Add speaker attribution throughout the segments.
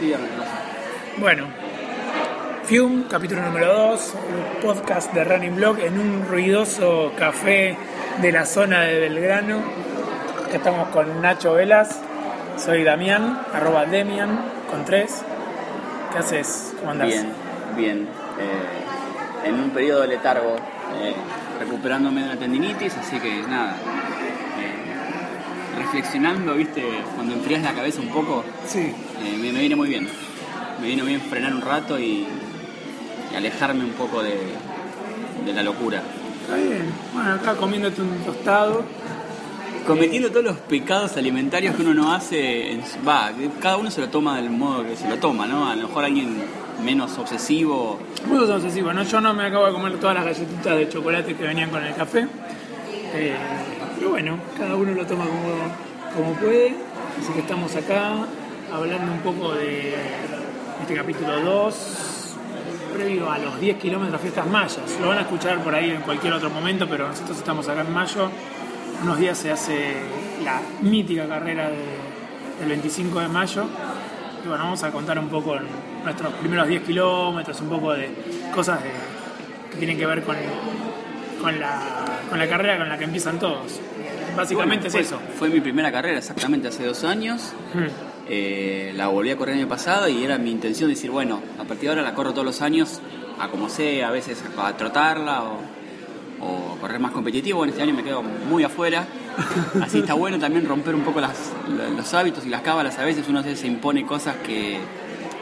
Speaker 1: y.
Speaker 2: Bueno, Fium, capítulo número 2, podcast de Running Blog en un ruidoso café de la zona de Belgrano. Estamos con Nacho Velas, soy Damián, arroba Demian, con tres. ¿Qué haces? ¿Cómo andás?
Speaker 1: Bien, bien. Eh, en un periodo de letargo, eh, recuperándome de una tendinitis, así que nada. Reflexionando, viste, cuando enfrías la cabeza un poco,
Speaker 2: Sí,
Speaker 1: eh, me, me viene muy bien. Me vino bien frenar un rato y, y alejarme un poco de, de la locura.
Speaker 2: está bien. Bueno, acá comiéndote un tostado.
Speaker 1: Cometiendo todos los pecados alimentarios que uno no hace, va, cada uno se lo toma del modo que se lo toma, ¿no? A lo mejor alguien menos obsesivo,
Speaker 2: Muy obsesivo, ¿no? Yo no me acabo de comer todas las galletitas de chocolate que venían con el café. Eh, bueno, cada uno lo toma como, como puede. Así que estamos acá hablando un poco de este capítulo 2, previo a los 10 kilómetros fiestas mayas. Lo van a escuchar por ahí en cualquier otro momento, pero nosotros estamos acá en mayo. Unos días se hace la mítica carrera de- del 25 de mayo. Y bueno, vamos a contar un poco nuestros primeros 10 kilómetros, un poco de cosas que tienen que ver con, con, la, con la carrera con la que empiezan todos. Básicamente
Speaker 1: Bueno,
Speaker 2: es
Speaker 1: fue-
Speaker 2: eso.
Speaker 1: Fue mi primera carrera exactamente hace dos años.
Speaker 2: Hmm.
Speaker 1: Eh, la volví a correr el año pasado y era mi intención decir, bueno, a partir de ahora la corro todos los años, a como sea, a veces a trotarla o, o correr más competitivo. Bueno, este año me quedo muy afuera. Así está bueno también romper un poco las- los hábitos y las cábalas. A veces uno se impone cosas que,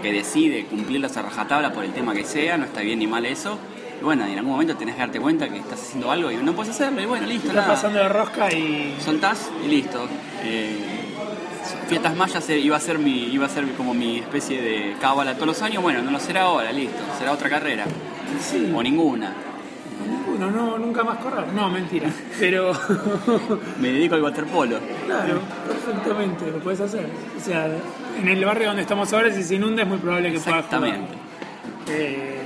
Speaker 1: que decide cumplirlas a rajatabla por el tema que sea, no está bien ni mal eso. Y bueno, en algún momento tenés que darte cuenta que estás haciendo algo y no puedes hacerlo. Y bueno, listo,
Speaker 2: Estás
Speaker 1: nada
Speaker 2: pasando de rosca y.
Speaker 1: soltás y listo. Eh, Fiestas Mayas eh, iba a ser mi, iba a ser como mi especie de cábala todos los años, bueno, no lo será ahora, listo, será otra carrera.
Speaker 2: Sí.
Speaker 1: O ninguna.
Speaker 2: Ninguno, no, nunca más correr. No, mentira. Pero.
Speaker 1: Me dedico al waterpolo.
Speaker 2: Claro, perfectamente, lo puedes hacer. O sea, en el barrio donde estamos ahora, si se inunda, es muy probable que puedas jugar.
Speaker 1: Exactamente.
Speaker 2: Eh,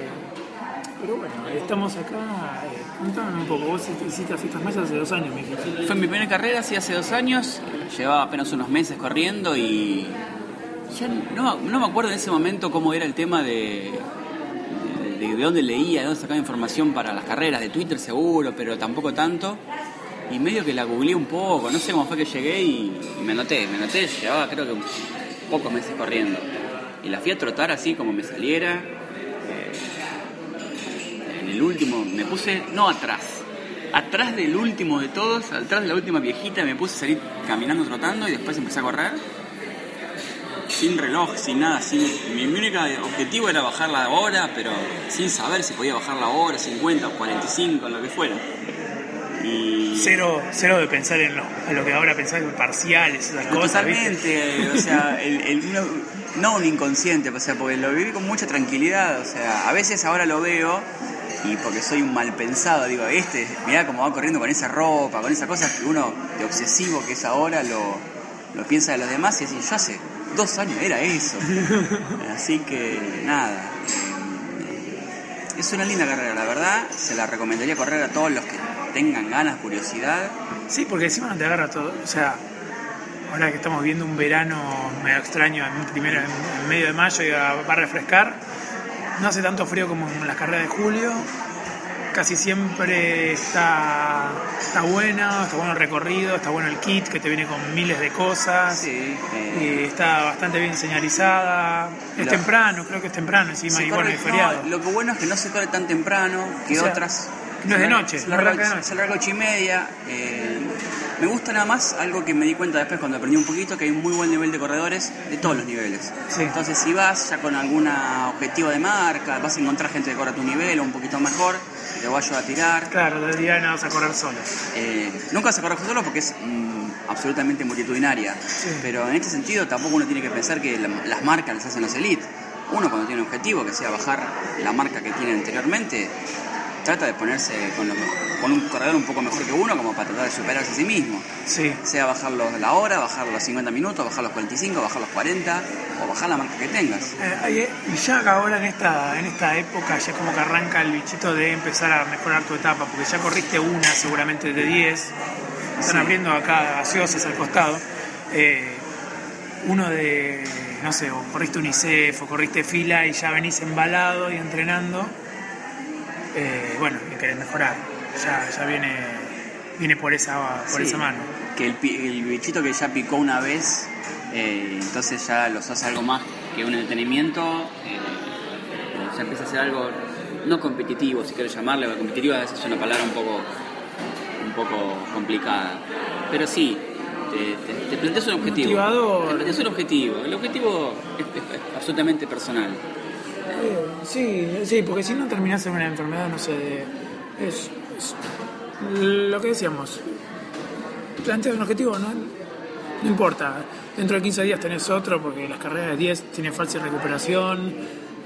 Speaker 2: pero bueno, estamos acá. Eh, un poco, vos hiciste fiestas mayas hace dos años, me.
Speaker 1: Fue mi primera carrera, sí, hace dos años. Llevaba apenas unos meses corriendo y. No, me acuerdo en ese momento cómo era el tema de. de, de dónde leía, de dónde sacaba información para las carreras, de Twitter seguro, pero tampoco tanto. Y medio que la googleé un poco, no sé cómo fue que llegué y, y me anoté, me anoté, llevaba creo que pocos meses corriendo. Y la fui a trotar así como me saliera. El último, me puse, no atrás, atrás del último de todos, atrás de la última viejita, me puse a salir caminando, trotando y después empecé a correr. Sin reloj, sin nada, sin, mi, mi único objetivo era bajar la hora, pero sin saber si podía bajar la hora, 50 o 45, lo que fuera. Y
Speaker 2: Cero, cero de pensar en lo, a lo que ahora pensás en parciales, esas cosas, ¿viste?
Speaker 1: Totalmente, o sea, el, el- no, no un inconsciente, o sea, porque lo viví con mucha tranquilidad, o sea, a veces ahora lo veo y porque soy un mal pensado, digo, este, mirá cómo va corriendo con esa ropa, con esas cosas que uno de obsesivo que es ahora lo, lo piensa de los demás y así, yo hace dos años era eso. Así que nada. eh, Es una linda carrera, la verdad. Se la recomendaría correr a todos los que tengan ganas, curiosidad.
Speaker 2: Sí, porque encima no te agarra todo. O sea, ahora que estamos viendo un verano medio extraño, en, primero en, medio de mayo y va a refrescar, no hace tanto frío como en las carreras de julio. Casi siempre está, está buena, está bueno el recorrido, está bueno el kit que te viene con miles de cosas.
Speaker 1: Sí. eh,
Speaker 2: y está bastante bien señalizada. Es
Speaker 1: La-
Speaker 2: temprano, creo que es temprano encima,
Speaker 1: se
Speaker 2: y bueno,
Speaker 1: corre-
Speaker 2: y feriado.
Speaker 1: no, lo que bueno es que no se corre tan temprano que
Speaker 2: O sea,
Speaker 1: otras.
Speaker 2: No es de noche,
Speaker 1: Se
Speaker 2: no
Speaker 1: larga,
Speaker 2: arranca de noche.
Speaker 1: se larga ocho y media. eh, me gusta nada más algo que me di cuenta después cuando aprendí un poquito, que hay un muy buen nivel de corredores de todos los niveles.
Speaker 2: Sí.
Speaker 1: Entonces, si vas ya con algún objetivo de marca, vas a encontrar gente que corre a tu nivel o un poquito mejor, te voy a ayudar a tirar.
Speaker 2: Claro, de día no vas a correr solo.
Speaker 1: Eh, nunca se corre solo porque es mm, absolutamente multitudinaria. Pero en este sentido tampoco uno tiene que pensar que la- las marcas las hacen los elite. Uno cuando tiene un objetivo, que sea bajar la marca que tiene anteriormente, trata de ponerse con, lo- con un corredor un poco mejor que uno como para tratar de superarse a sí mismo.
Speaker 2: Sí.
Speaker 1: Sea bajar los- la hora, bajar los 50 minutos, bajar los 45, bajar los 40 o bajar la marca que tengas.
Speaker 2: Eh, ahí- y ya ahora en esta, en esta época ya como que arranca el bichito de empezar a mejorar tu etapa, porque ya corriste una seguramente de 10, están
Speaker 1: Sí.
Speaker 2: abriendo acá gaseosas al costado. Eh, uno de, no sé, o corriste UNICEF o corriste fila y ya venís embalado y entrenando, eh, bueno, y querés mejorar. Ya, ya viene, viene por esa, por
Speaker 1: Sí.
Speaker 2: esa mano.
Speaker 1: Que el, el bichito que ya picó una vez, eh, entonces ya los hace algo más que un entretenimiento, eh, ya empieza a ser algo no competitivo, si quieres llamarle, porque competitivo a veces es una palabra un poco, un poco complicada. Pero sí, te, te- te planteas un objetivo.
Speaker 2: Motivador.
Speaker 1: Te planteas un objetivo. El objetivo es, es- es absolutamente personal.
Speaker 2: Sí, sí, porque si no terminás en una enfermedad, no sé, de- es, es lo que decíamos. Planteas un objetivo, no, no importa. Dentro de 15 días tenés otro, porque las carreras de 10 tienen falsa recuperación,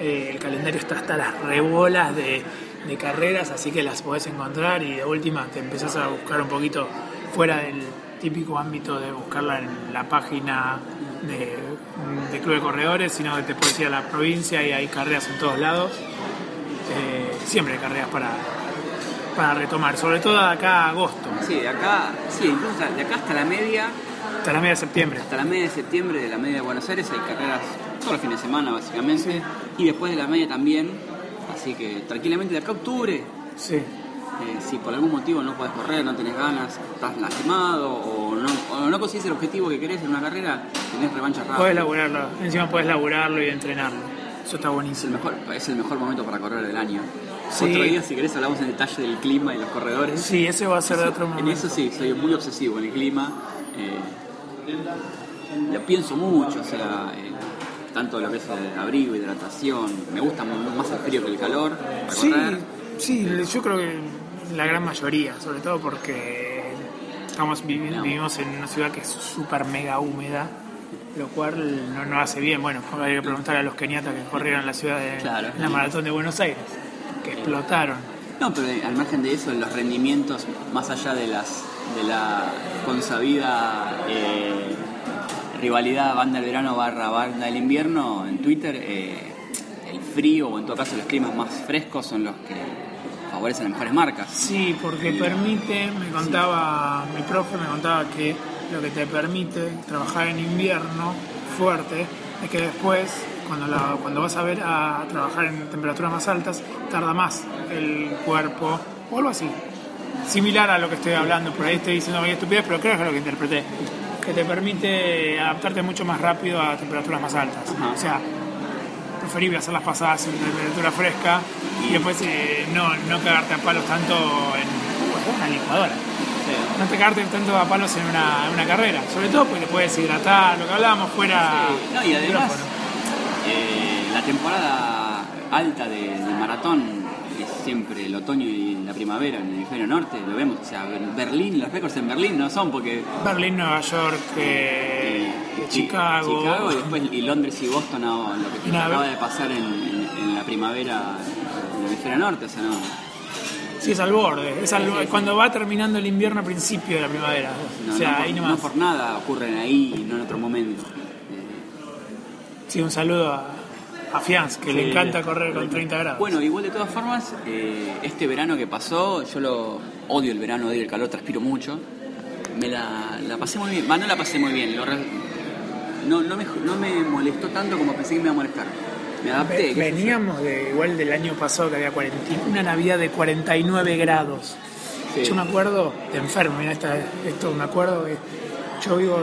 Speaker 2: eh, el calendario está hasta las rebolas de, de carreras, así que las podés encontrar y de última te empezás a buscar un poquito fuera del típico ámbito de buscarla en la página de, de Club de Corredores, sino que te puedes ir a la provincia y hay carreras en todos lados. Eh, siempre hay carreras para, para retomar, sobre todo de acá a agosto,
Speaker 1: Sí, de acá, sí, incluso de acá hasta la media,
Speaker 2: hasta la media de septiembre.
Speaker 1: hasta la media de septiembre de la media de Buenos Aires hay carreras todos los fines de semana básicamente y después de la media también así que tranquilamente de acá a octubre
Speaker 2: Sí.
Speaker 1: eh, si por algún motivo no puedes correr no tenés ganas estás lastimado o no, o no consigues el objetivo que querés en una carrera tenés revancha rápida
Speaker 2: Puedes laburarlo, encima puedes laburarlo y entrenarlo. Eso está
Speaker 1: es el
Speaker 2: buenísimo.
Speaker 1: mejor es el mejor momento para correr del año
Speaker 2: Sí.
Speaker 1: otro día si querés hablamos en detalle del clima y los corredores
Speaker 2: Sí, ese va a ser de otro
Speaker 1: En
Speaker 2: momento.
Speaker 1: eso sí, soy muy obsesivo en el clima. eh, lo pienso mucho, o sea, eh, tanto lo que es el abrigo, hidratación. Me gusta más el frío que el calor. para
Speaker 2: Sí,
Speaker 1: correr.
Speaker 2: sí, yo creo que la gran mayoría, sobre todo porque estamos vivi- vivimos en una ciudad que es súper mega húmeda, lo cual no nos hace bien. Bueno, hay que preguntar a los keniatas que corrieron la ciudad de
Speaker 1: Claro.
Speaker 2: en la maratón de Buenos Aires, que explotaron.
Speaker 1: No, pero eh, al margen de eso, los rendimientos, más allá de las de la consabida eh, rivalidad banda del verano barra banda del invierno, en Twitter, eh, el frío o en todo caso los climas más frescos son los que favorecen las mejores marcas.
Speaker 2: Sí, porque permite, me contaba, mi profe me contaba que lo que te permite trabajar en invierno fuerte es que después, cuando, la- cuando vas a ver a trabajar en temperaturas más altas, tarda más el cuerpo o algo así. Similar a lo que estoy hablando, por ahí estoy diciendo muy estupidez, pero creo que es lo que interpreté. Que te permite adaptarte mucho más rápido a temperaturas más altas.
Speaker 1: Ajá.
Speaker 2: O sea, preferible hacer las pasadas en temperatura fresca y después eh, no, no cagarte a palos tanto en una licuadora. No te cagarte tanto a palos en una, en una carrera. Sobre todo porque te puedes hidratar, lo que hablábamos fuera.
Speaker 1: Sí, no, y además, eh, la temporada alta de- del maratón es siempre el otoño y la primavera en el hemisferio norte, lo vemos, o sea, Berlín, los récords en Berlín no son porque...
Speaker 2: Berlín, Nueva York, eh, Chicago.
Speaker 1: Chicago y después y Londres y Boston, no, lo que
Speaker 2: nada,
Speaker 1: acaba de pasar en, en- en la primavera en el hemisferio norte, o sea, no...
Speaker 2: Sí, es al borde. Es al- cuando va terminando el invierno a principio de la primavera.
Speaker 1: no-
Speaker 2: o sea,
Speaker 1: no por-
Speaker 2: ahí
Speaker 1: no
Speaker 2: nomás.
Speaker 1: por nada ocurren ahí y no en otro momento.
Speaker 2: Sí, un saludo a, a Fianz, que le encanta correr con 30 grados.
Speaker 1: Bueno, igual de todas formas, eh, este verano que pasó, yo lo odio el verano, odio el calor, transpiro mucho. Me la, la pasé muy bien, Va, no la pasé muy bien, lo no, no, me, no me molestó tanto como pensé que me iba a molestar. Me adapté.
Speaker 2: Veníamos de igual del año pasado que había 40 una Navidad de 49 grados.
Speaker 1: Sí.
Speaker 2: Yo me acuerdo, de enfermo, mira esta, esto me acuerdo que yo vivo,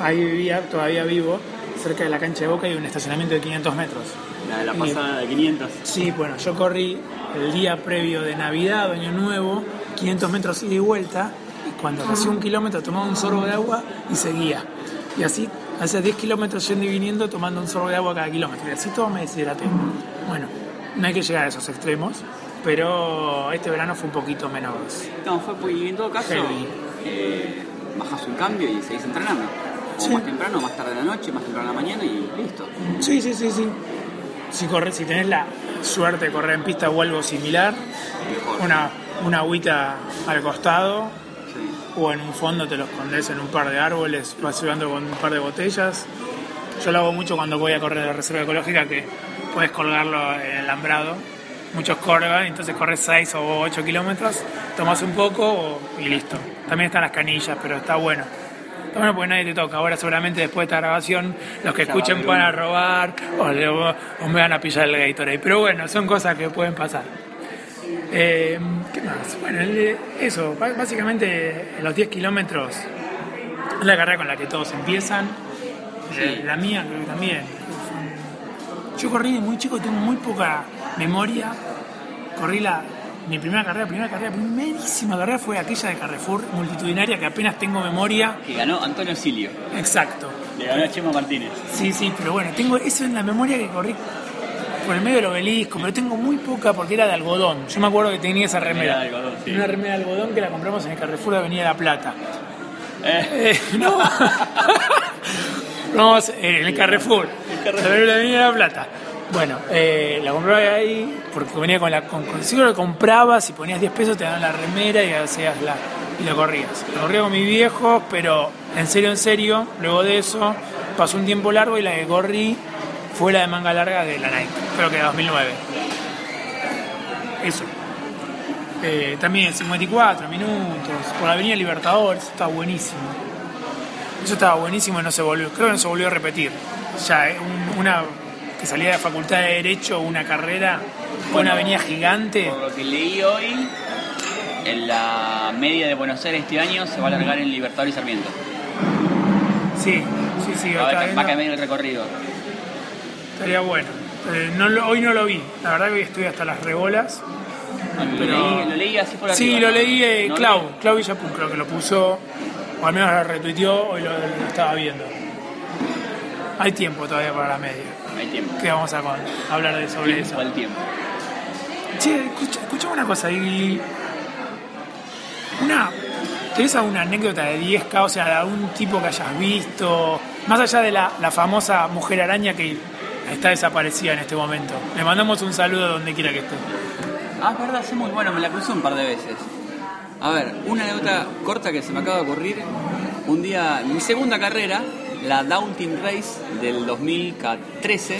Speaker 2: ahí vivía, todavía vivo, cerca de la cancha de Boca y un estacionamiento de 500 metros.
Speaker 1: La de la pasada de 500.
Speaker 2: Sí, bueno, yo corrí el día previo de Navidad, Año Nuevo, 500 metros ida y vuelta, y cuando hacía un kilómetro tomaba un sorbo de agua y seguía. Y así, hace 10 kilómetros yendo y viniendo tomando un sorbo de agua cada kilómetro. Y así todo me deshidraté. Bueno, no hay que llegar a esos extremos, pero este verano fue un poquito menos.
Speaker 1: No, fue muy, en todo caso, eh, bajás un cambio y seguís entrenando. O
Speaker 2: Sí.
Speaker 1: más temprano, más tarde en la noche, más temprano en la mañana y listo.
Speaker 2: Sí, sí, sí, sí. Si, corres, si tenés la suerte de correr en pista o algo similar,
Speaker 1: Mejor.
Speaker 2: una, una agüita al costado. O en un fondo te lo escondes en un par de árboles, vas llevando con un par de botellas. Yo lo hago mucho cuando voy a correr de reserva ecológica, que puedes colgarlo en el alambrado. Muchos corren, entonces corres 6 o 8 kilómetros, tomas un poco y listo. También están las canillas, pero está bueno. Está bueno porque nadie te toca. Ahora seguramente después de esta grabación los que escuchen a robar o, le- o me van a pillar el Gatorade. Pero bueno, son cosas que pueden pasar. Eh, ¿Qué más? Bueno, el- eso, básicamente los 10 kilómetros es la carrera con la que todos empiezan.
Speaker 1: Sí.
Speaker 2: Eh, La mía creo que también. Yo corrí de muy chico, tengo muy poca memoria. Corrí la, mi primera carrera, primera carrera, primerísima carrera fue aquella de Carrefour, multitudinaria, que apenas tengo memoria.
Speaker 1: Que ganó Antonio Silio.
Speaker 2: Exacto.
Speaker 1: Le ganó a Chema Martínez.
Speaker 2: Sí, sí, pero bueno, tengo eso en la memoria que corrí por el medio del obelisco, pero tengo muy poca porque era de algodón. Yo me acuerdo que tenía esa remera.
Speaker 1: Era de algodón, sí.
Speaker 2: Una remera de algodón que la compramos en el Carrefour de Avenida La Plata.
Speaker 1: Eh,
Speaker 2: Eh, no. Vamos, eh, en el Carrefour. En la Avenida La Plata. Bueno, eh, la compraba ahí porque venía con la. Con, con, seguro lo comprabas y ponías 10 pesos, te daban la remera y hacías la. y lo corrías. Lo corría con mis viejos, pero en serio, en serio, luego de eso pasó un tiempo largo y la que corrí fue la de manga larga de la Nike, creo que de 2009. Eso. Eh, también 54 minutos, por la Avenida Libertadores, eso estaba buenísimo. Eso estaba buenísimo y no se volvió, creo que no se volvió a repetir. Ya, eh, un- una que salía de Facultad de Derecho, una carrera,
Speaker 1: Bueno,
Speaker 2: una avenida gigante.
Speaker 1: por lo que leí hoy, en la media de Buenos Aires este año se va a alargar en Libertador y Sarmiento.
Speaker 2: Sí, sí, sí,
Speaker 1: Va a, cambiar el recorrido.
Speaker 2: Estaría bueno. Eh, no lo- hoy no lo vi, la verdad que hoy estoy hasta las rebolas.
Speaker 1: Lo,
Speaker 2: Pero-
Speaker 1: leí, lo leí así por arriba.
Speaker 2: Sí, lo leí eh,
Speaker 1: No
Speaker 2: Clau, Clau Villapun creo que lo puso, o al menos lo retuiteó, hoy lo, lo estaba viendo. Hay tiempo todavía para la media.
Speaker 1: Hay tiempo.
Speaker 2: ¿Qué vamos a hablar de sobre eso?
Speaker 1: Al tiempo.
Speaker 2: Che, escucha, escuchame una cosa y una ¿Tenés alguna anécdota de 10K, o sea, de algún tipo que hayas visto? Más allá de la, la famosa mujer araña que está desaparecida en este momento. Le mandamos un saludo donde quiera que esté.
Speaker 1: Ah, es verdad, sí, muy bueno, me la crucé un par de veces. A ver, una anécdota corta que se me acaba de ocurrir. Un día, mi segunda carrera, la Downton Race del 2013,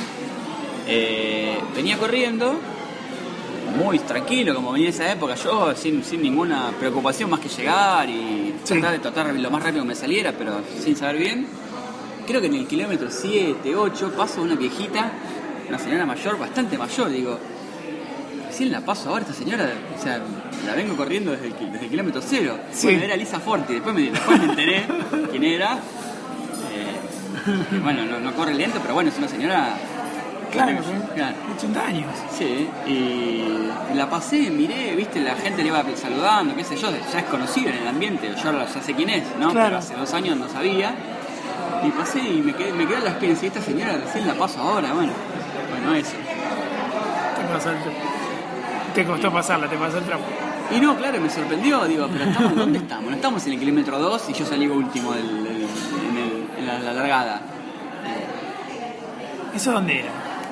Speaker 1: eh, venía corriendo muy tranquilo, como venía en esa época, yo sin, sin ninguna preocupación más que llegar y
Speaker 2: Sí.
Speaker 1: tratar de tratar lo más rápido que me saliera, pero sin saber bien. Creo que en el kilómetro 7, 8 paso una viejita, una señora mayor, bastante mayor, digo, recién la paso ahora esta señora, o sea, la vengo corriendo desde el, ki- desde el kilómetro cero.
Speaker 2: Sí.
Speaker 1: Bueno, era Lisa Forti, después me, después me enteré quién era. Eh, bueno, no, no corre lento, pero bueno, es una señora...
Speaker 2: Claro,
Speaker 1: Claro.
Speaker 2: 80 años.
Speaker 1: Sí, y la pasé, miré, viste, la gente le iba saludando, qué sé yo, ya es conocido en el ambiente, yo ya sé quién es, ¿no?
Speaker 2: Claro.
Speaker 1: Pero hace dos años no sabía. Y pasé y me quedé, me quedé en la experiencia, esta señora recién la paso ahora, bueno. Bueno, eso.
Speaker 2: Te pasó el trapo. Te costó pasarla, te pasó el trapo.
Speaker 1: Y no, claro, me sorprendió, digo, pero estamos, ¿dónde estamos? No estamos en el kilómetro 2 y yo salí último del- del- en, el- en la, la largada.
Speaker 2: ¿Eso dónde era?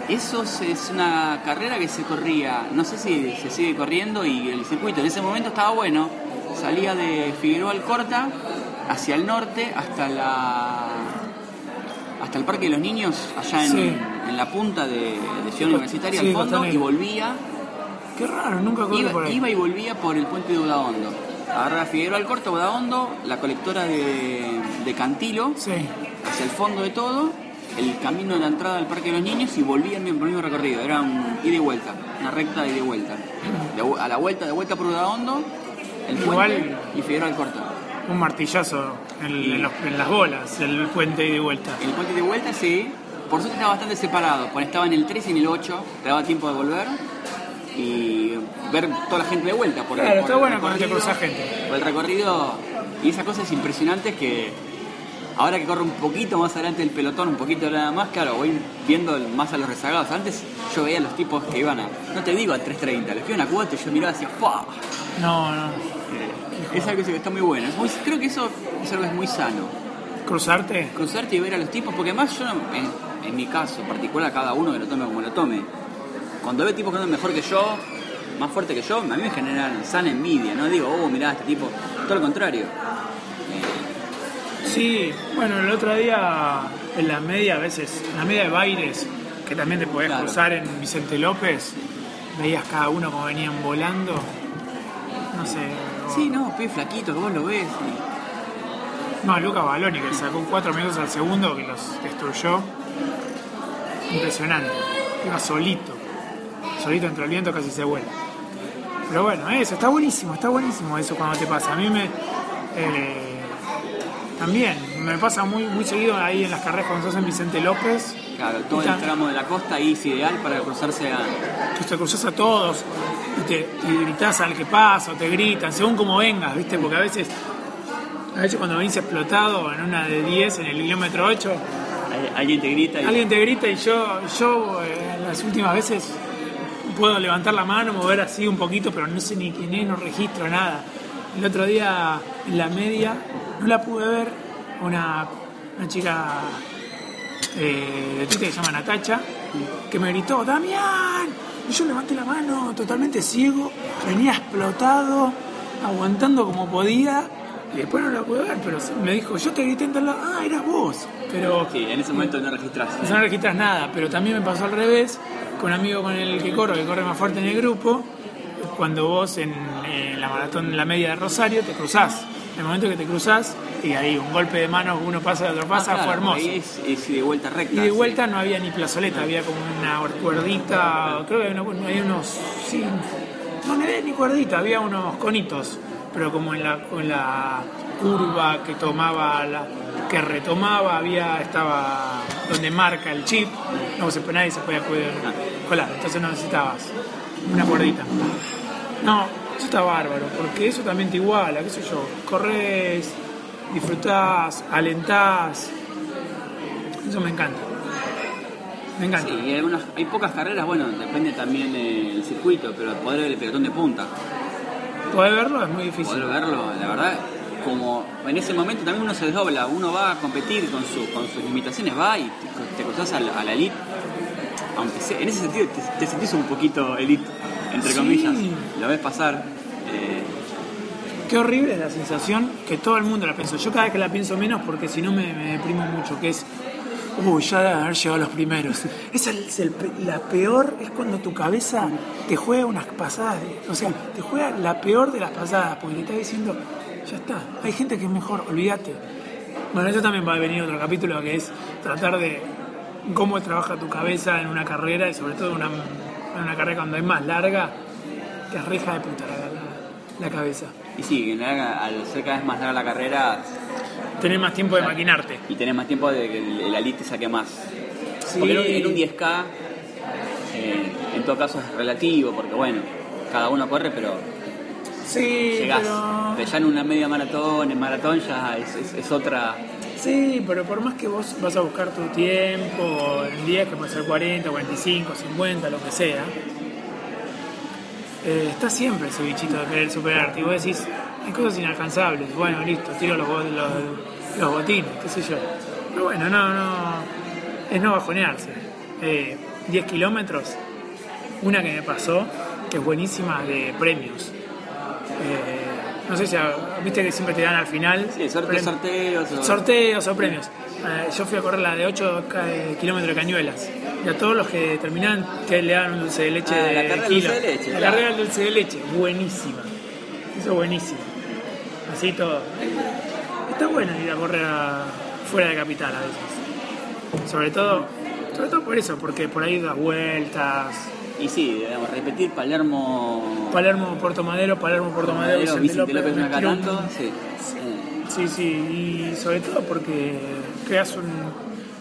Speaker 1: Eso es- es una carrera que se corría, no sé si se sigue corriendo y el circuito en ese momento estaba bueno. Salía de Figueroa Alcorta hacia el norte hasta la hasta el Parque de los Niños, allá en,
Speaker 2: Sí.
Speaker 1: en la punta de, de Ciudad Universitaria
Speaker 2: Sí,
Speaker 1: al fondo
Speaker 2: Costanera.
Speaker 1: y volvía,
Speaker 2: Qué raro, nunca
Speaker 1: iba,
Speaker 2: por ahí.
Speaker 1: iba y volvía por el puente de Udaondo. Agarraba Figueroa Alcorta, Udaondo, la colectora de, de Cantilo,
Speaker 2: Sí.
Speaker 1: hacia el fondo de todo, el camino de la entrada al Parque de los Niños y volvía en el mismo recorrido. Era un ida y vuelta, una recta de ida y vuelta. De a la vuelta, de vuelta por Udaondo, el puente
Speaker 2: Igual-
Speaker 1: y Figueroa Alcorta.
Speaker 2: Un martillazo en,
Speaker 1: Y-
Speaker 2: en los- en las bolas, el puente de vuelta.
Speaker 1: El puente de vuelta sí, por suerte estaba bastante separado, porque estaba en el 3 y en el 8, te daba tiempo de volver y ver toda la gente de vuelta. Por el-
Speaker 2: Claro,
Speaker 1: por
Speaker 2: está
Speaker 1: el
Speaker 2: bueno cuando te
Speaker 1: recorrido,
Speaker 2: cruzas gente.
Speaker 1: Por el recorrido y esas cosas impresionantes que ahora que corro un poquito más adelante del pelotón, un poquito nada más, claro, voy viendo el- más a los rezagados. Antes yo veía a los tipos que iban a, no te digo a 3.30, los que iban a 4 y yo miraba hacia ¡fua!
Speaker 2: No, no.
Speaker 1: Es algo que está muy bueno. Es muy- creo que eso es algo que es muy sano.
Speaker 2: ¿Cruzarte?
Speaker 1: cruzarte y ver a los tipos, porque además yo, en, en mi caso particular, cada uno que lo tome como lo tome, cuando veo tipos que andan mejor que yo, más fuerte que yo, a mí me generan sana envidia, no digo, oh, mirá, este tipo, todo lo contrario.
Speaker 2: Sí, bueno, el otro día en la media, a veces, en la media de Baires, que también te podés
Speaker 1: Claro.
Speaker 2: cruzar en Vicente López, veías cada uno como venían volando. No sé.
Speaker 1: Sí, no, pibes flaquitos, que vos lo ves.
Speaker 2: No, Luca Baloni, que sacó cuatro minutos al segundo, que los destruyó. Impresionante. Iba solito. Solito entre el viento casi se vuela. Pero bueno, eso, está buenísimo, está buenísimo eso cuando te pasa. A mí me. eh, también, me pasa muy, muy seguido ahí en las carreras cuando sos en Vicente López.
Speaker 1: Claro, todo el tramo de la costa ahí es ideal para cruzarse a...
Speaker 2: que te cruzas a todos y, te, y gritás al que pasa o te gritan, según como vengas, ¿viste? Porque a veces, a veces cuando venís explotado en una de 10 en el kilómetro 8,
Speaker 1: Al- Alguien te grita y...
Speaker 2: alguien te grita y yo, yo eh, las últimas veces puedo levantar la mano, mover así un poquito, pero no sé ni quién es, no registro nada. El otro día en la media no la pude ver, una, una chica eh, de Twitter que se llama Natacha, que me gritó, Damián, y yo levanté la mano totalmente ciego, venía explotado, aguantando como podía, y después no la pude ver, pero me dijo, yo te grité en tal lado, ah, eras vos, pero
Speaker 1: Sí, en ese momento no registras.
Speaker 2: no registras nada, pero también me pasó al revés, con un amigo con el que corro, que corre más fuerte en el grupo, cuando vos en, la maratón, en la media de Rosario, te cruzás. En el momento que te cruzás, y ahí un golpe de mano, uno pasa, otro pasa,
Speaker 1: Ah, claro,
Speaker 2: fue hermoso.
Speaker 1: Ahí es, es de vuelta recta.
Speaker 2: Y de
Speaker 1: sí.
Speaker 2: vuelta no había ni plazoleta, había como una cuerdita, creo que había, unos, sí, no, no había ni cuerdita, había unos conitos, pero como en la, en la curva que tomaba, la, que retomaba, había, estaba donde marca el chip, no se, nadie se podía poder colar, entonces no necesitabas una cuerdita. No, eso está bárbaro, porque eso también te iguala, qué sé yo, corres, disfrutás, alentás, eso me encanta. Me encanta.
Speaker 1: Sí, y hay, algunas- hay pocas carreras, bueno, depende también del circuito, pero poder ver el pelotón de punta,
Speaker 2: Poder verlo es muy difícil.
Speaker 1: poder verlo, la verdad, como en ese momento también uno se desdobla, uno va a competir con, su, con sus limitaciones, va y te, te cruzas a la, a la elite, aunque sea- en ese sentido te, te sentís un poquito elite, entre
Speaker 2: Sí.
Speaker 1: comillas, lo ves pasar. eh,
Speaker 2: Qué horrible es la sensación que todo el mundo la piensa. Yo cada vez que la pienso menos porque si no me, me deprimo mucho, que es, uy, ya de haber llegado a los primeros. Esa es el la peor, es cuando tu cabeza te juega unas pasadas, de- o sea, te juega la peor de las pasadas, porque te está diciendo, ya está, hay gente que es mejor, olvídate. Bueno, eso también va a venir otro capítulo que es tratar de cómo trabaja tu cabeza en una carrera y sobre todo en una, en una carrera cuando es más larga, que es reja de puta la, la- la cabeza.
Speaker 1: y sí, en la- al ser cada vez más larga la carrera
Speaker 2: Tener más tiempo de maquinarte.
Speaker 1: y tenés más tiempo de que el, el te saque más.
Speaker 2: Sí.
Speaker 1: Porque en un, en un 10K, eh, en todo caso es relativo, porque bueno, cada uno corre, pero
Speaker 2: Sí,
Speaker 1: llegás.
Speaker 2: pero...
Speaker 1: Pero ya en una media maratón, en maratón ya es, es- es otra.
Speaker 2: Sí, pero por más que vos vas a buscar tu tiempo en 10, que puede ser 40, 45, 50, lo que sea, eh, está siempre ese bichito de querer superarte. Y vos decís, hay cosas inalcanzables. Bueno, listo, tiro los, los, los botines, qué sé yo. Pero bueno, no, no. Es no bajonearse. Eh, 10 kilómetros, una que me pasó, que es buenísima, de premios. Eh, no sé si viste que siempre te dan al final.
Speaker 1: Sí, sorteos. o-
Speaker 2: Sorteos o premios. Eh, yo fui a correr la de 8 ca- eh, kilómetros de cañuelas. Y a todos los que terminan, que le dan un dulce de leche
Speaker 1: Ah,
Speaker 2: de
Speaker 1: la carrera
Speaker 2: kilo.
Speaker 1: dulce de leche,
Speaker 2: La
Speaker 1: claro.
Speaker 2: carrera del dulce de leche, buenísima. Eso es buenísimo. Así todo. Está bueno ir a correr a- fuera de capital a veces. Sobre todo, sobre todo por eso, porque por ahí das vueltas.
Speaker 1: Y sí, digamos, repetir Palermo.
Speaker 2: Palermo, Puerto Madero, Palermo, Puerto Madero,
Speaker 1: Madero, Vicente López, sí.
Speaker 2: Sí, sí, y sobre todo porque creas un.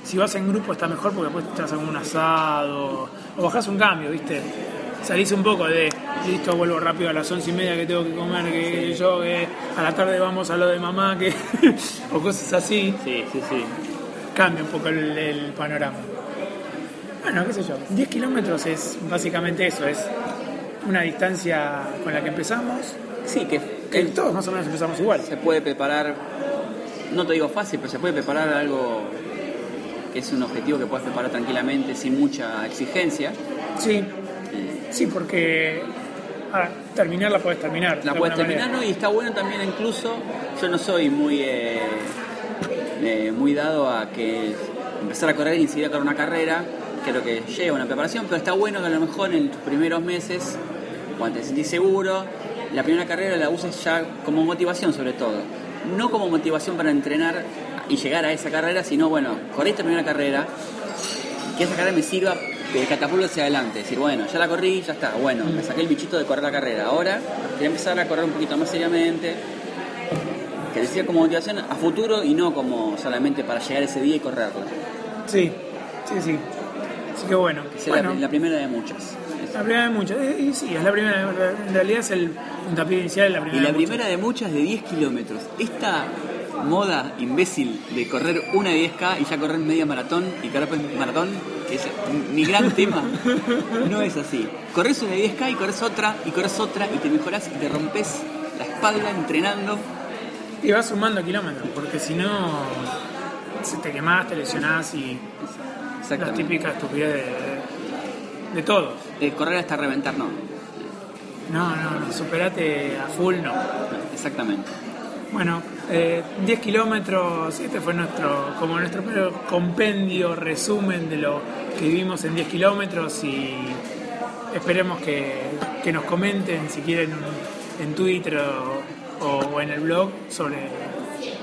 Speaker 2: Si vas en grupo está mejor porque después te haces un asado o bajás un cambio, ¿viste? Salís un poco de, listo, vuelvo rápido a las once y media que tengo que comer, que yo, que a la tarde vamos a lo de mamá, que o cosas así,
Speaker 1: sí, sí, sí.
Speaker 2: cambia un poco el, el panorama. Bueno, qué sé yo, 10 kilómetros es básicamente eso, es una distancia con la que empezamos,
Speaker 1: Sí, que,
Speaker 2: todos más o menos empezamos igual.
Speaker 1: se puede preparar, no te digo fácil, pero se puede preparar algo que es un objetivo que puedes preparar tranquilamente, sin mucha exigencia.
Speaker 2: Sí,
Speaker 1: Eh,
Speaker 2: Sí, porque terminar la puedes terminar.
Speaker 1: La puedes terminar. ¿no? Y está bueno también incluso, yo no soy muy eh, eh, muy dado a que empezar a correr y enseguida correr una carrera, creo que lleva una preparación, pero está bueno que a lo mejor en tus primeros meses, cuando te sentís seguro, la primera carrera la uses ya como motivación sobre todo. no como motivación para entrenar y llegar a esa carrera, sino bueno, corrí esta primera carrera, que esa carrera me sirva de catapulto hacia adelante. Decir, bueno, ya la corrí, ya está, bueno, me saqué el bichito de correr la carrera. Ahora quería empezar a correr un poquito más seriamente. Que decía como motivación a futuro y no como solamente para llegar ese día y correrla.
Speaker 2: Sí, sí, sí. Así que bueno.
Speaker 1: La-
Speaker 2: bueno
Speaker 1: la, primera de muchas.
Speaker 2: la primera de muchas. Eh, Y sí, es la primera. En realidad es el puntapié inicial, es la
Speaker 1: Y
Speaker 2: primera.
Speaker 1: la
Speaker 2: de muchas.
Speaker 1: primera de muchas de 10 kilómetros. Esta moda imbécil de correr una de 10K y ya correr media maratón y correr maratón, que es mi gran tema, no es así. Corres una de 10K y corres otra y corres otra y te mejoras y te rompes la espalda entrenando.
Speaker 2: Y vas sumando kilómetros, porque si no, te quemás, te lesionás y la
Speaker 1: Exactamente.
Speaker 2: típica estupidez de, de todos.
Speaker 1: De correr hasta reventar, no.
Speaker 2: No, no, no, superate a full, no.
Speaker 1: Exactamente.
Speaker 2: Bueno, eh, 10 kilómetros, este fue nuestro, como nuestro primero compendio, resumen de lo que vivimos en 10 kilómetros y esperemos que, que nos comenten si quieren en Twitter o, o en el blog sobre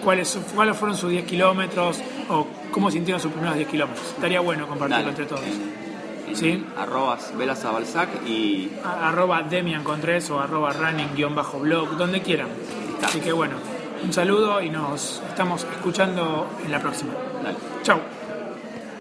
Speaker 2: cuáles, cuáles fueron sus 10 kilómetros o cómo sintieron sus primeros 10 kilómetros. Estaría bueno compartirlo
Speaker 1: Dale.
Speaker 2: entre todos.
Speaker 1: En,
Speaker 2: Sí.
Speaker 1: arrobas velas a Balzac y
Speaker 2: A- arroba Demian Contres o arroba running-blog, donde quieran.
Speaker 1: Está.
Speaker 2: Así que bueno, un saludo y nos estamos escuchando en la próxima.
Speaker 1: dale.
Speaker 2: Chau.